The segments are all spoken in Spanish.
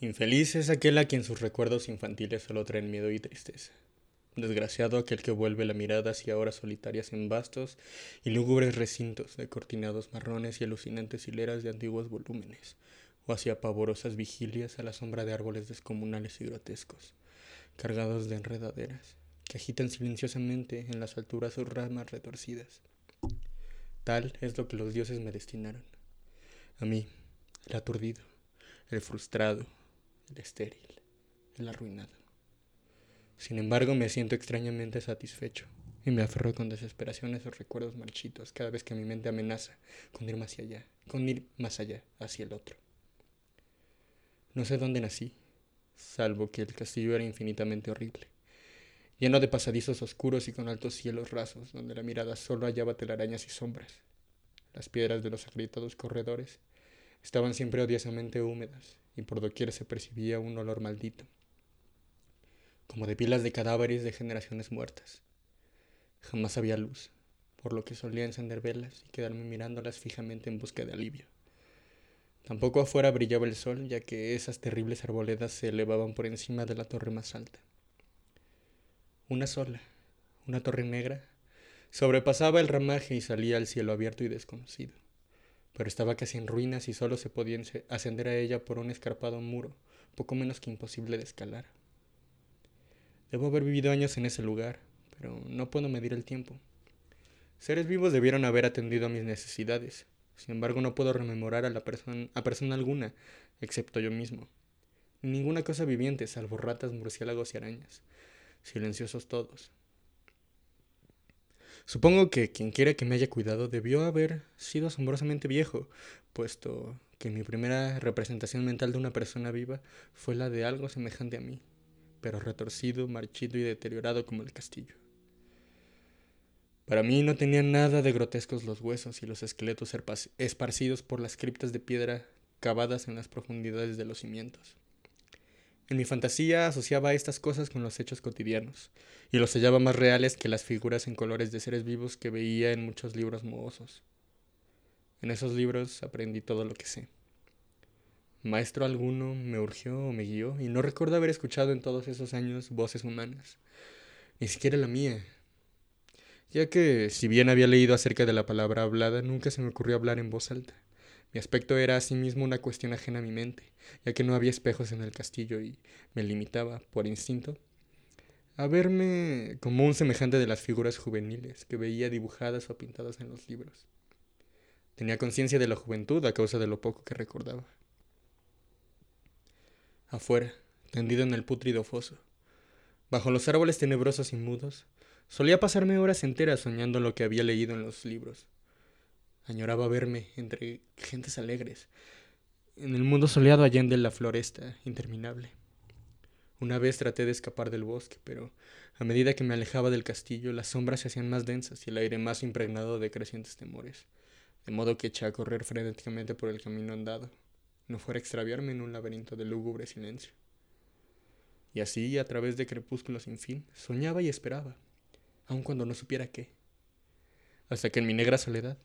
Infeliz es aquel a quien sus recuerdos infantiles solo traen miedo y tristeza. Desgraciado aquel que vuelve la mirada hacia horas solitarias en vastos y lúgubres recintos de cortinados marrones y alucinantes hileras de antiguos volúmenes, o hacia pavorosas vigilias a la sombra de árboles descomunales y grotescos, cargados de enredaderas, que agitan silenciosamente en las alturas sus ramas retorcidas. Tal es lo que los dioses me destinaron. A mí, el aturdido, el frustrado, el estéril, el arruinado. Sin embargo, me siento extrañamente satisfecho y me aferro con desesperación a esos recuerdos marchitos cada vez que mi mente amenaza con ir más allá, con ir más allá, hacia el otro. No sé dónde nací, salvo que el castillo era infinitamente horrible, lleno de pasadizos oscuros y con altos cielos rasos, donde la mirada solo hallaba telarañas y sombras. Las piedras de los agrietados corredores estaban siempre odiosamente húmedas y por doquier se percibía un olor maldito, como de pilas de cadáveres de generaciones muertas. Jamás había luz, por lo que solía encender velas y quedarme mirándolas fijamente en busca de alivio. Tampoco afuera brillaba el sol, ya que esas terribles arboledas se elevaban por encima de la torre más alta. Una sola, una torre negra, sobrepasaba el ramaje y salía al cielo abierto y desconocido pero estaba casi en ruinas y solo se podía ascender a ella por un escarpado muro, poco menos que imposible de escalar. Debo haber vivido años en ese lugar, pero no puedo medir el tiempo. Seres vivos debieron haber atendido a mis necesidades, sin embargo no puedo rememorar a, la persona, a persona alguna, excepto yo mismo. Ninguna cosa viviente, salvo ratas, murciélagos y arañas, silenciosos todos, Supongo que quien quiera que me haya cuidado debió haber sido asombrosamente viejo, puesto que mi primera representación mental de una persona viva fue la de algo semejante a mí, pero retorcido, marchido y deteriorado como el castillo. Para mí no tenían nada de grotescos los huesos y los esqueletos esparcidos por las criptas de piedra cavadas en las profundidades de los cimientos. En mi fantasía asociaba estas cosas con los hechos cotidianos, y los hallaba más reales que las figuras en colores de seres vivos que veía en muchos libros mohosos. En esos libros aprendí todo lo que sé. Maestro alguno me urgió o me guió, y no recuerdo haber escuchado en todos esos años voces humanas, ni siquiera la mía, ya que, si bien había leído acerca de la palabra hablada, nunca se me ocurrió hablar en voz alta. Mi aspecto era asimismo una cuestión ajena a mi mente, ya que no había espejos en el castillo y me limitaba, por instinto, a verme como un semejante de las figuras juveniles que veía dibujadas o pintadas en los libros. Tenía conciencia de la juventud a causa de lo poco que recordaba. Afuera, tendido en el pútrido foso, bajo los árboles tenebrosos y mudos, solía pasarme horas enteras soñando lo que había leído en los libros Añoraba verme entre gentes alegres, en el mundo soleado allende la floresta interminable. Una vez traté de escapar del bosque, pero a medida que me alejaba del castillo, las sombras se hacían más densas y el aire más impregnado de crecientes temores, de modo que eché a correr frenéticamente por el camino andado, no fuera a extraviarme en un laberinto de lúgubre silencio. Y así, a través de crepúsculos sin fin, soñaba y esperaba, aun cuando no supiera qué. Hasta que en mi negra soledad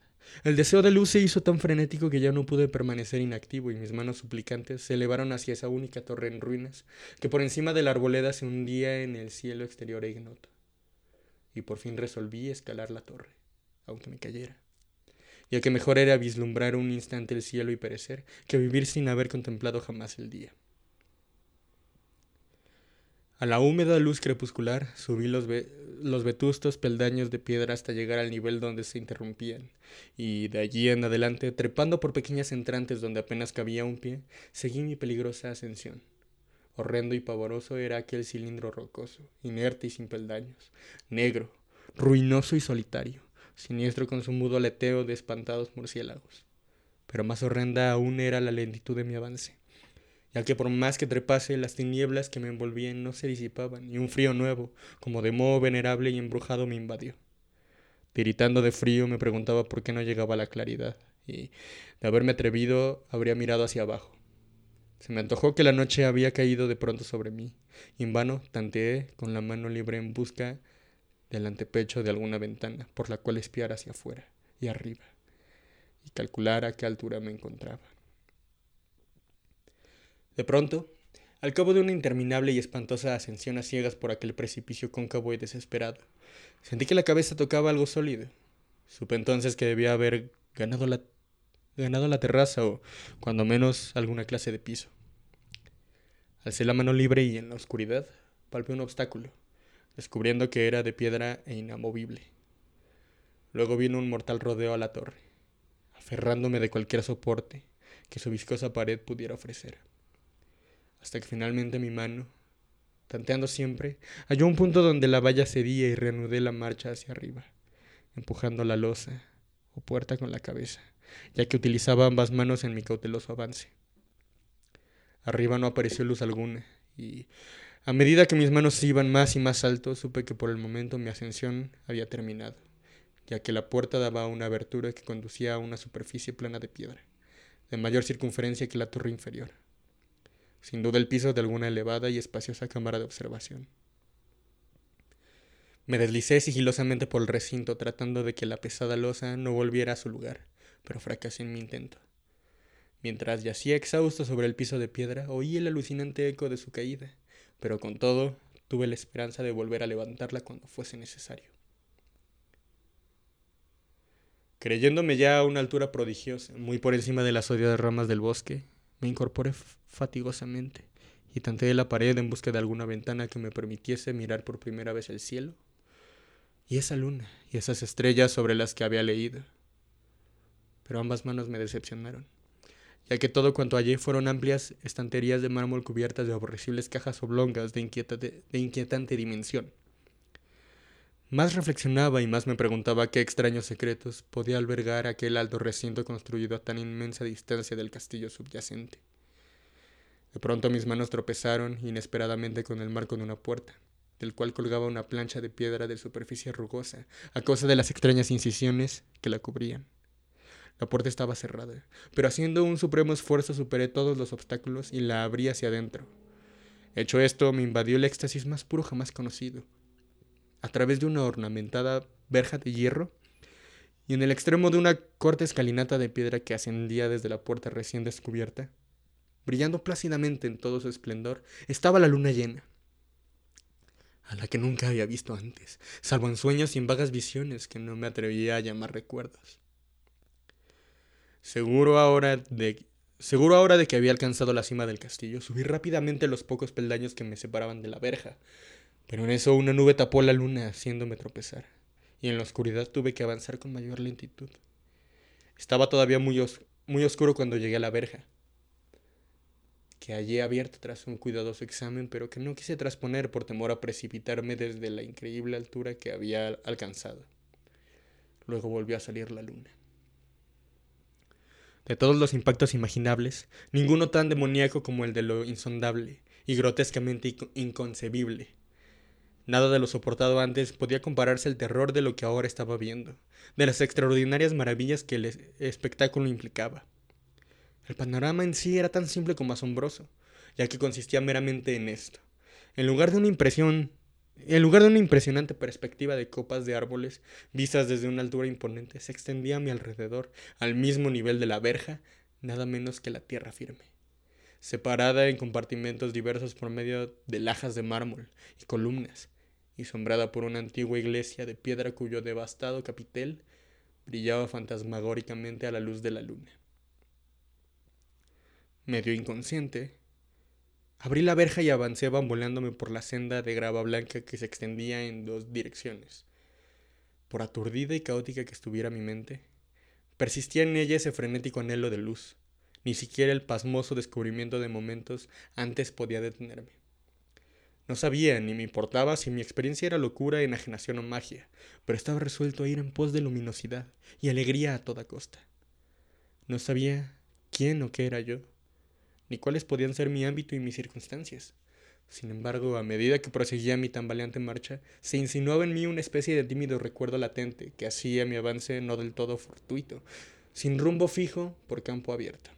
el deseo de luz se hizo tan frenético que ya no pude permanecer inactivo y mis manos suplicantes se elevaron hacia esa única torre en ruinas que por encima de la arboleda se hundía en el cielo exterior e ignoto. Y por fin resolví escalar la torre, aunque me cayera, ya que mejor era vislumbrar un instante el cielo y perecer que vivir sin haber contemplado jamás el día. A la húmeda luz crepuscular subí los, los vetustos peldaños de piedra hasta llegar al nivel donde se interrumpían, y de allí en adelante, trepando por pequeñas entrantes donde apenas cabía un pie, seguí mi peligrosa ascensión. Horrendo y pavoroso era aquel cilindro rocoso, inerte y sin peldaños, negro, ruinoso y solitario, siniestro con su mudo aleteo de espantados murciélagos. Pero más horrenda aún era la lentitud de mi avance ya que por más que trepase, las tinieblas que me envolvían no se disipaban, y un frío nuevo, como de moho venerable y embrujado, me invadió. Tiritando de frío, me preguntaba por qué no llegaba la claridad, y, de haberme atrevido, habría mirado hacia abajo. Se me antojó que la noche había caído de pronto sobre mí, y en vano tanteé con la mano libre en busca del antepecho de alguna ventana por la cual espiar hacia afuera y arriba, y calcular a qué altura me encontraba. De pronto, Al cabo de una interminable y espantosa ascensión a ciegas por aquel precipicio cóncavo y desesperado, sentí que la cabeza tocaba algo sólido. Supe entonces que debía haber ganado la, ganado la terraza o, cuando menos, alguna clase de piso. Alcé la mano libre y en la oscuridad palpé un obstáculo, descubriendo que era de piedra e inamovible. Luego vino un mortal rodeo a la torre, aferrándome de cualquier soporte que su viscosa pared pudiera ofrecer. Hasta que finalmente mi mano, tanteando siempre, halló un punto donde la valla cedía y reanudé la marcha hacia arriba, empujando la losa o puerta con la cabeza, ya que utilizaba ambas manos en mi cauteloso avance. Arriba no apareció luz alguna, y a medida que mis manos iban más y más alto, supe que por el momento mi ascensión había terminado ya que la puerta daba una abertura que conducía a una superficie plana de piedra, de mayor circunferencia que la torre inferior. Sin duda el piso de alguna elevada y espaciosa cámara de observación. Me deslicé sigilosamente por el recinto tratando de que la pesada losa no volviera a su lugar, pero fracasé en mi intento. Mientras yacía exhausto sobre el piso de piedra, oí el alucinante eco de su caída, pero con todo tuve la esperanza de volver a levantarla cuando fuese necesario. Creyéndome ya a una altura prodigiosa, muy por encima de las odiadas ramas del bosque, me incorporé fatigosamente y tanteé la pared en busca de alguna ventana que me permitiese mirar por primera vez el cielo y esa luna y esas estrellas sobre las que había leído. Pero ambas manos me decepcionaron, ya que todo cuanto hallé fueron amplias estanterías de mármol cubiertas de aborrecibles cajas oblongas de, de inquietante dimensión más reflexionaba y más me preguntaba qué extraños secretos podía albergar aquel alto recinto construido a tan inmensa distancia del castillo subyacente. De pronto mis manos tropezaron inesperadamente con el marco de una puerta, del cual colgaba una plancha de piedra de superficie rugosa, a causa de las extrañas incisiones que la cubrían. La puerta estaba cerrada, pero haciendo un supremo esfuerzo superé todos los obstáculos y la abrí hacia adentro. Hecho esto, me invadió el éxtasis más puro jamás conocido a través de una ornamentada verja de hierro y en el extremo de una corta escalinata de piedra que ascendía desde la puerta recién descubierta, brillando plácidamente en todo su esplendor, estaba la luna llena, a la que nunca había visto antes, salvo en sueños y en vagas visiones que no me atrevía a llamar recuerdos. Seguro ahora de Seguro ahora de que había alcanzado la cima del castillo, subí rápidamente los pocos peldaños que me separaban de la verja, pero en eso una nube tapó la luna haciéndome tropezar, y en la oscuridad tuve que avanzar con mayor lentitud. Estaba todavía muy, muy oscuro cuando llegué a la verja, que hallé abierta tras un cuidadoso examen, pero que no quise trasponer por temor a precipitarme desde la increíble altura que había alcanzado. Luego volvió a salir la luna. De todos los impactos imaginables, ninguno tan demoníaco como el de lo insondable y grotescamente inconcebible Nada de lo soportado antes podía compararse al terror de lo que ahora estaba viendo, de las extraordinarias maravillas que el espectáculo implicaba. El panorama en sí era tan simple como asombroso, ya que consistía meramente en esto. En lugar de una impresión, en lugar de una impresionante perspectiva de copas de árboles vistas desde una altura imponente, se extendía a mi alrededor, al mismo nivel de la verja, nada menos que la tierra firme separada en compartimentos diversos por medio de lajas de mármol y columnas, y sombrada por una antigua iglesia de piedra cuyo devastado capitel brillaba fantasmagóricamente a la luz de la luna. Medio inconsciente, abrí la verja y avancé bamboleándome por la senda de grava blanca que se extendía en dos direcciones. Por aturdida y caótica que estuviera mi mente, persistía en ella ese frenético anhelo de luz, ni siquiera el pasmoso descubrimiento de momentos antes podía detenerme. No sabía ni me importaba si mi experiencia era locura, enajenación o magia, pero estaba resuelto a ir en pos de luminosidad y alegría a toda costa. No sabía quién o qué era yo, ni cuáles podían ser mi ámbito y mis circunstancias. Sin embargo, a medida que proseguía mi tambaleante marcha, se insinuaba en mí una especie de tímido recuerdo latente que hacía mi avance no del todo fortuito, sin rumbo fijo por campo abierto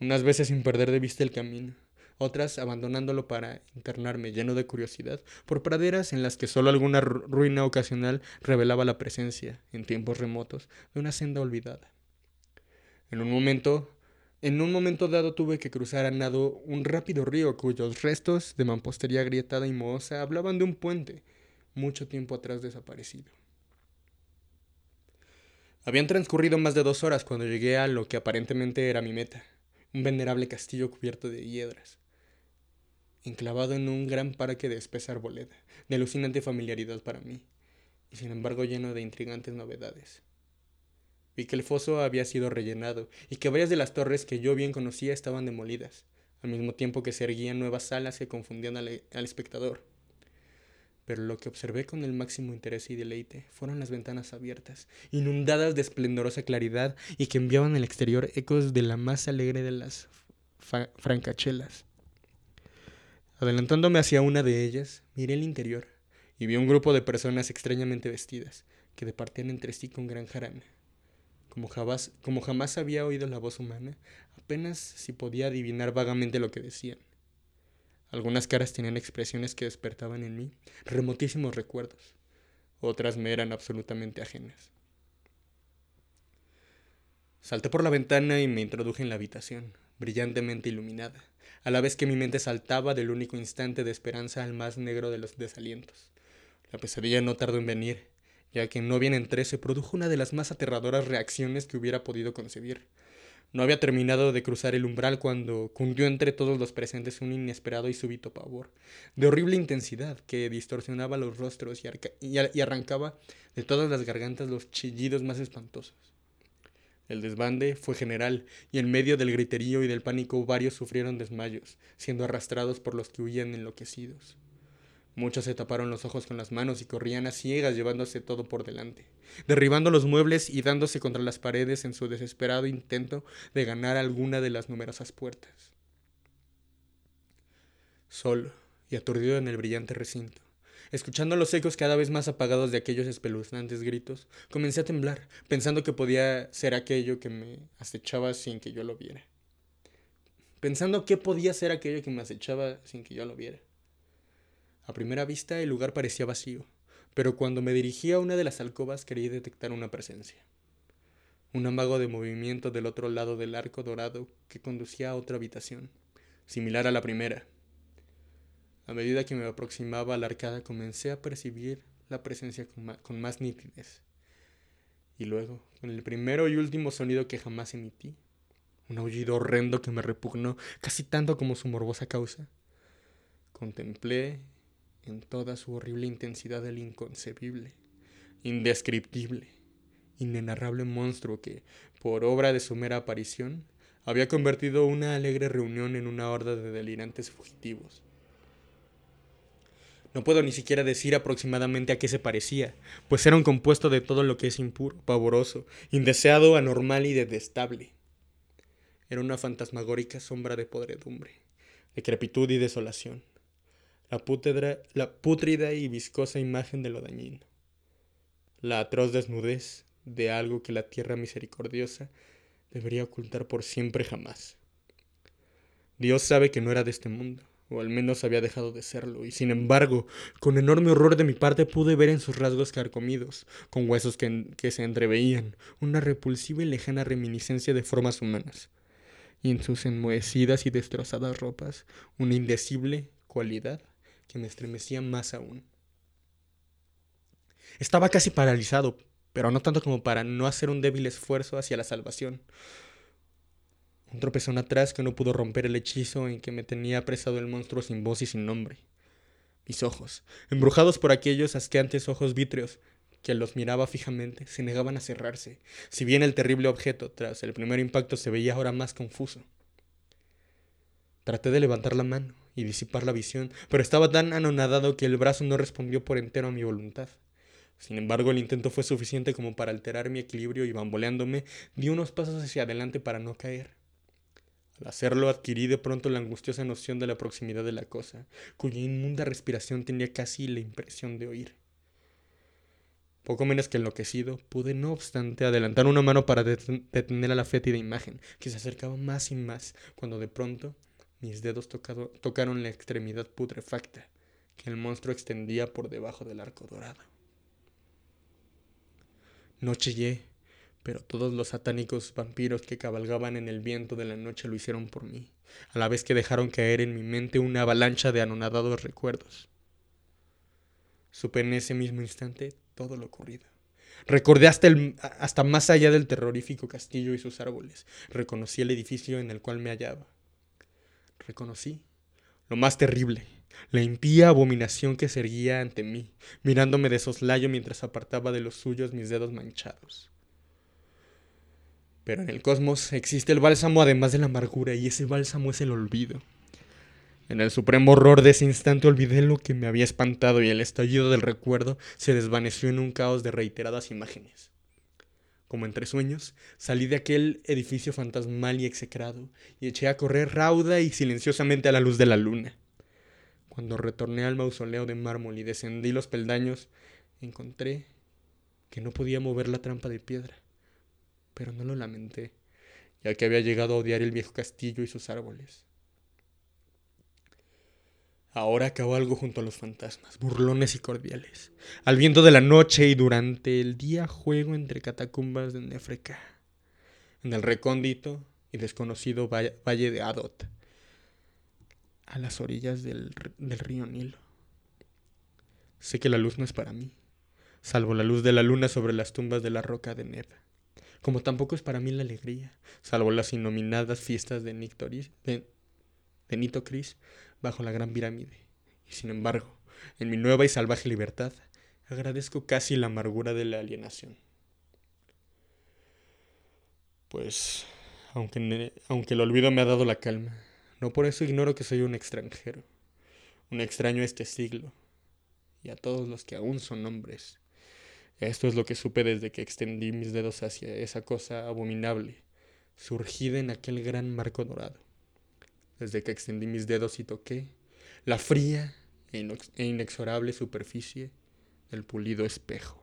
unas veces sin perder de vista el camino, otras abandonándolo para internarme lleno de curiosidad por praderas en las que solo alguna ruina ocasional revelaba la presencia, en tiempos remotos, de una senda olvidada. En un momento En un momento dado tuve que cruzar a nado un rápido río cuyos restos de mampostería agrietada y mohosa hablaban de un puente, mucho tiempo atrás desaparecido. Habían transcurrido más de dos horas cuando llegué a lo que aparentemente era mi meta, un venerable castillo cubierto de hiedras, enclavado en un gran parque de espesa arboleda, de alucinante familiaridad para mí, y sin embargo lleno de intrigantes novedades. Vi que el foso había sido rellenado y que varias de las torres que yo bien conocía estaban demolidas, al mismo tiempo que se erguían nuevas salas que confundían al, al espectador. Pero lo que observé con el máximo interés y deleite fueron las ventanas abiertas, inundadas de esplendorosa claridad y que enviaban al exterior ecos de la más alegre de las francachelas. Adelantándome hacia una de ellas, miré el interior y vi un grupo de personas extrañamente vestidas, que departían entre sí con gran jarana. Como jamás, como jamás había oído la voz humana, apenas si podía adivinar vagamente lo que decían. Algunas caras tenían expresiones que despertaban en mí remotísimos recuerdos, otras me eran absolutamente ajenas. Salté por la ventana y me introduje en la habitación, brillantemente iluminada, a la vez que mi mente saltaba del único instante de esperanza al más negro de los desalientos. La pesadilla no tardó en venir, ya que no bien entré se produjo una de las más aterradoras reacciones que hubiera podido concebir. No había terminado de cruzar el umbral cuando cundió entre todos los presentes un inesperado y súbito pavor, de horrible intensidad, que distorsionaba los rostros y, y arrancaba de todas las gargantas los chillidos más espantosos. El desbande fue general, y en medio del griterío y del pánico varios sufrieron desmayos, siendo arrastrados por los que huían enloquecidos. Muchos se taparon los ojos con las manos y corrían a ciegas llevándose todo por delante, derribando los muebles y dándose contra las paredes en su desesperado intento de ganar alguna de las numerosas puertas. Solo y aturdido en el brillante recinto, escuchando los ecos cada vez más apagados de aquellos espeluznantes gritos, comencé a temblar, pensando que podía ser aquello que me acechaba sin que yo lo viera. Pensando qué podía ser aquello que me acechaba sin que yo lo viera. A primera vista el lugar parecía vacío, pero cuando me dirigí a una de las alcobas creí detectar una presencia. Un amago de movimiento del otro lado del arco dorado que conducía a otra habitación, similar a la primera. A medida que me aproximaba a la arcada comencé a percibir la presencia con, más nitidez. Y luego, con el primero y último sonido que jamás emití, un aullido horrendo que me repugnó casi tanto como su morbosa causa, contemplé en toda su horrible intensidad el inconcebible, indescriptible, inenarrable monstruo que, por obra de su mera aparición, había convertido una alegre reunión en una horda de delirantes fugitivos. No puedo ni siquiera decir aproximadamente a qué se parecía, pues era un compuesto de todo lo que es impuro, pavoroso, indeseado, anormal y detestable. Era una fantasmagórica sombra de podredumbre, decrepitud y desolación, la, la pútrida y viscosa imagen de lo dañino, la atroz desnudez de algo que la tierra misericordiosa debería ocultar por siempre jamás. Dios sabe que no era de este mundo, o al menos había dejado de serlo, y sin embargo, con enorme horror de mi parte pude ver en sus rasgos carcomidos, con huesos que, que se entreveían, una repulsiva y lejana reminiscencia de formas humanas, y en sus enmohecidas y destrozadas ropas, una indecible cualidad que me estremecía más aún. Estaba casi paralizado, pero no tanto como para no hacer un débil esfuerzo hacia la salvación. Un tropezón atrás que no pudo romper el hechizo en que me tenía apresado el monstruo sin voz y sin nombre. Mis ojos, embrujados por aquellos asqueantes ojos vítreos, que los miraba fijamente, se negaban a cerrarse, si bien el terrible objeto, tras el primer impacto, se veía ahora más confuso. Traté de levantar la mano, y disipar la visión, pero estaba tan anonadado que el brazo no respondió por entero a mi voluntad. Sin embargo, el intento fue suficiente como para alterar mi equilibrio y bamboleándome, di unos pasos hacia adelante para no caer. Al hacerlo adquirí de pronto la angustiosa noción de la proximidad de la cosa, cuya inmunda respiración tenía casi la impresión de oír. Poco menos que enloquecido, pude no obstante adelantar una mano para detener a la fétida imagen, que se acercaba más y más, cuando de pronto mis dedos tocaron la extremidad putrefacta que el monstruo extendía por debajo del arco dorado. No chillé, pero todos los satánicos vampiros que cabalgaban en el viento de la noche lo hicieron por mí, a la vez que dejaron caer en mi mente una avalancha de anonadados recuerdos. Supe en ese mismo instante todo lo ocurrido. Recordé hasta, el, hasta más allá del terrorífico castillo y sus árboles. Reconocí el edificio en el cual me hallaba. Reconocí lo más terrible, la impía abominación que se erguía ante mí, mirándome de soslayo mientras apartaba de los suyos mis dedos manchados. Pero en el cosmos existe el bálsamo además de la amargura, y ese bálsamo es el olvido. En el supremo horror de ese instante olvidé lo que me había espantado y el estallido del recuerdo se desvaneció en un caos de reiteradas imágenes. Como entre sueños, salí de aquel edificio fantasmal y execrado y eché a correr rauda y silenciosamente a la luz de la luna. Cuando retorné al mausoleo de mármol y descendí los peldaños, encontré que no podía mover la trampa de piedra, pero no lo lamenté, ya que había llegado a odiar el viejo castillo y sus árboles. Ahora algo junto a los fantasmas, burlones y cordiales. Al viento de la noche y durante el día juego entre catacumbas de Nefreca, en el recóndito y desconocido valle de Adot, a las orillas del, del río Nilo. Sé que la luz no es para mí, salvo la luz de la luna sobre las tumbas de la roca de Neb, como tampoco es para mí la alegría, salvo las innominadas fiestas de, Nictoris, de, de Nitocris bajo la gran pirámide. Y sin embargo, en mi nueva y salvaje libertad, agradezco casi la amargura de la alienación. Pues, aunque, aunque el olvido me ha dado la calma, no por eso ignoro que soy un extranjero, un extraño a este siglo, y a todos los que aún son hombres. Esto es lo que supe desde que extendí mis dedos hacia esa cosa abominable, surgida en aquel gran marco dorado desde que extendí mis dedos y toqué la fría e, e inexorable superficie del pulido espejo.